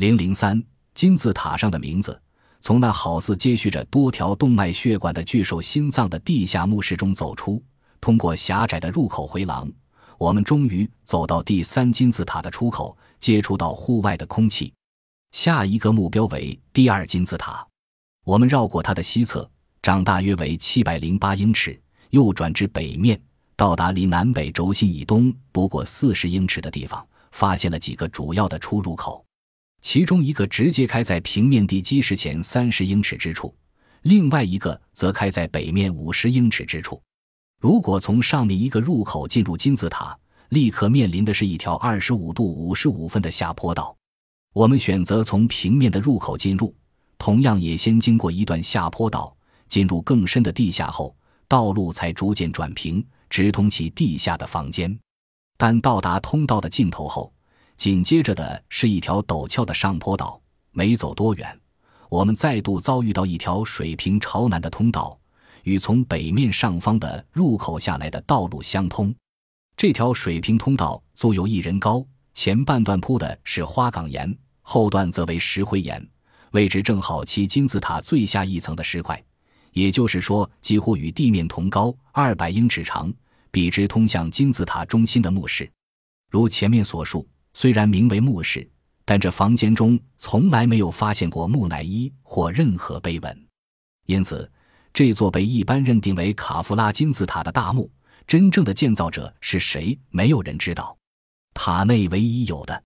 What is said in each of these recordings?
零零三金字塔上的名字，从那好似接续着多条动脉血管的巨兽心脏的地下墓室中走出，通过狭窄的入口回廊，我们终于走到第三金字塔的出口，接触到户外的空气。下一个目标为第二金字塔，我们绕过它的西侧，长大约为七百零八英尺，右转至北面，到达离南北轴心以东不过四十英尺的地方，发现了几个主要的出入口。其中一个直接开在平面地基石前三十英尺之处，另外一个则开在北面五十英尺之处。如果从上面一个入口进入金字塔，立刻面临的是一条二十五度五十五分的下坡道。我们选择从平面的入口进入，同样也先经过一段下坡道，进入更深的地下后，道路才逐渐转平，直通其地下的房间。但到达通道的尽头后，紧接着的是一条陡峭的上坡道，没走多远，我们再度遭遇到一条水平朝南的通道，与从北面上方的入口下来的道路相通。这条水平通道足有一人高，前半段铺的是花岗岩，后段则为石灰岩，位置正好其金字塔最下一层的石块，也就是说，几乎与地面同高，二百英尺长，笔直通向金字塔中心的墓室。如前面所述。虽然名为墓室，但这房间中从来没有发现过木乃伊或任何碑文，因此这座被一般认定为卡夫拉金字塔的大墓，真正的建造者是谁，没有人知道。塔内唯一有的，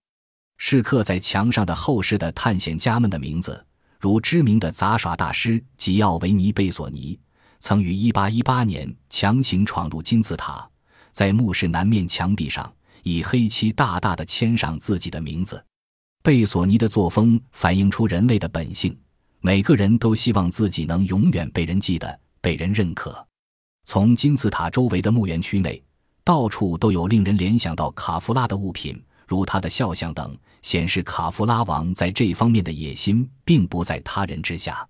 是刻在墙上的后世的探险家们的名字，如知名的杂耍大师吉奥维尼·贝索尼，曾于1818年强行闯入金字塔，在墓室南面墙壁上。以黑漆大大的签上自己的名字。贝索尼的作风反映出人类的本性，每个人都希望自己能永远被人记得、被人认可。从金字塔周围的墓园区内，到处都有令人联想到卡夫拉的物品，如他的肖像等，显示卡夫拉王在这方面的野心并不在他人之下。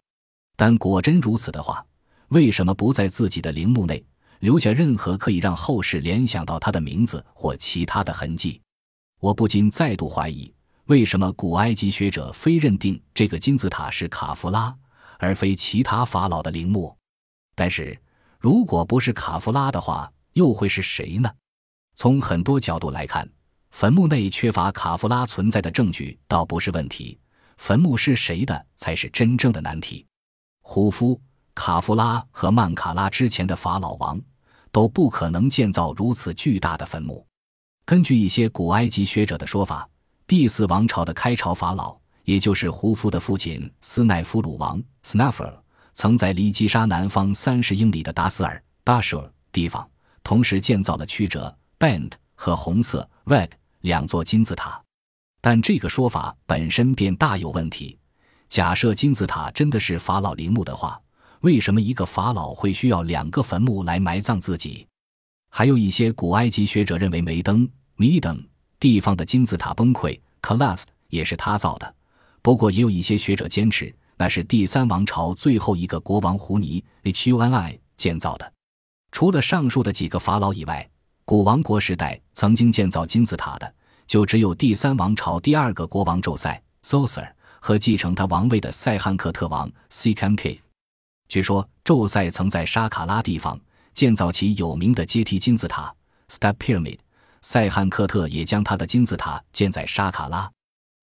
但果真如此的话，为什么不在自己的陵墓内？留下任何可以让后世联想到他的名字或其他的痕迹，我不禁再度怀疑，为什么古埃及学者非认定这个金字塔是卡夫拉，而非其他法老的陵墓？但是，如果不是卡夫拉的话，又会是谁呢？从很多角度来看，坟墓内缺乏卡夫拉存在的证据倒不是问题，坟墓是谁的才是真正的难题。胡夫。卡夫拉和曼卡拉之前的法老王都不可能建造如此巨大的坟墓。根据一些古埃及学者的说法，第四王朝的开朝法老，也就是胡夫的父亲斯奈夫鲁王 s n a f e r 曾在离基沙南方三十英里的达斯尔 d a s h r 地方，同时建造了曲折 （Bend） 和红色 （Red） 两座金字塔。但这个说法本身便大有问题。假设金字塔真的是法老陵墓的话，为什么一个法老会需要两个坟墓来埋葬自己？还有一些古埃及学者认为梅登米等地方的金字塔崩溃 （collapse） 也是他造的。不过，也有一些学者坚持那是第三王朝最后一个国王胡尼 （Huni） 建造的。除了上述的几个法老以外，古王国时代曾经建造金字塔的，就只有第三王朝第二个国王宙塞 （Soser） 和继承他王位的塞汉克特王 （Sekhmet）。据说，宙塞曾在沙卡拉地方建造其有名的阶梯金字塔 （Step Pyramid）。塞汉克特也将他的金字塔建在沙卡拉。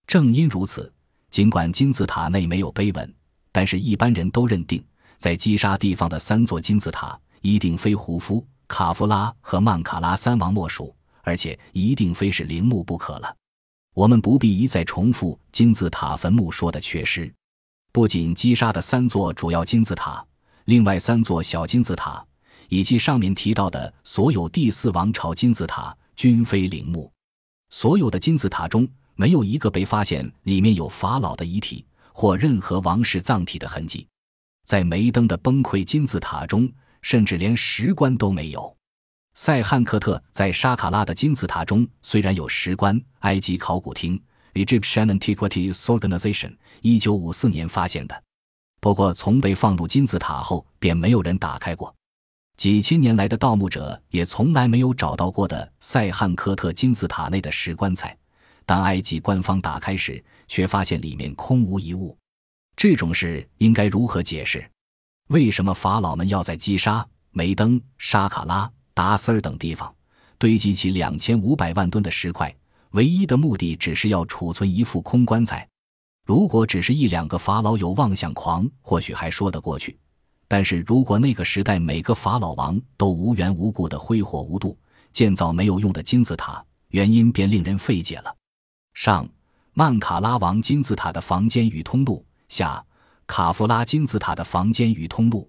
正因如此，尽管金字塔内没有碑文，但是一般人都认定，在基沙地方的三座金字塔一定非胡夫、卡夫拉和曼卡拉三王莫属，而且一定非是陵墓不可了。我们不必一再重复金字塔坟墓说的缺失。不仅击杀的三座主要金字塔，另外三座小金字塔，以及上面提到的所有第四王朝金字塔，均非陵墓。所有的金字塔中，没有一个被发现里面有法老的遗体或任何王室葬体的痕迹。在梅登的崩溃金字塔中，甚至连石棺都没有。塞汉克特在沙卡拉的金字塔中虽然有石棺，埃及考古厅。Egyptian Antiquities Organization 一九五四年发现的，不过从被放入金字塔后便没有人打开过。几千年来的盗墓者也从来没有找到过的塞汉科特金字塔内的石棺材。当埃及官方打开时，却发现里面空无一物。这种事应该如何解释？为什么法老们要在基沙、梅登、沙卡拉、达斯尔等地方堆积起两千五百万吨的石块？唯一的目的只是要储存一副空棺材。如果只是一两个法老有妄想狂，或许还说得过去。但是如果那个时代每个法老王都无缘无故的挥霍无度，建造没有用的金字塔，原因便令人费解了。上曼卡拉王金字塔的房间与通路，下卡夫拉金字塔的房间与通路。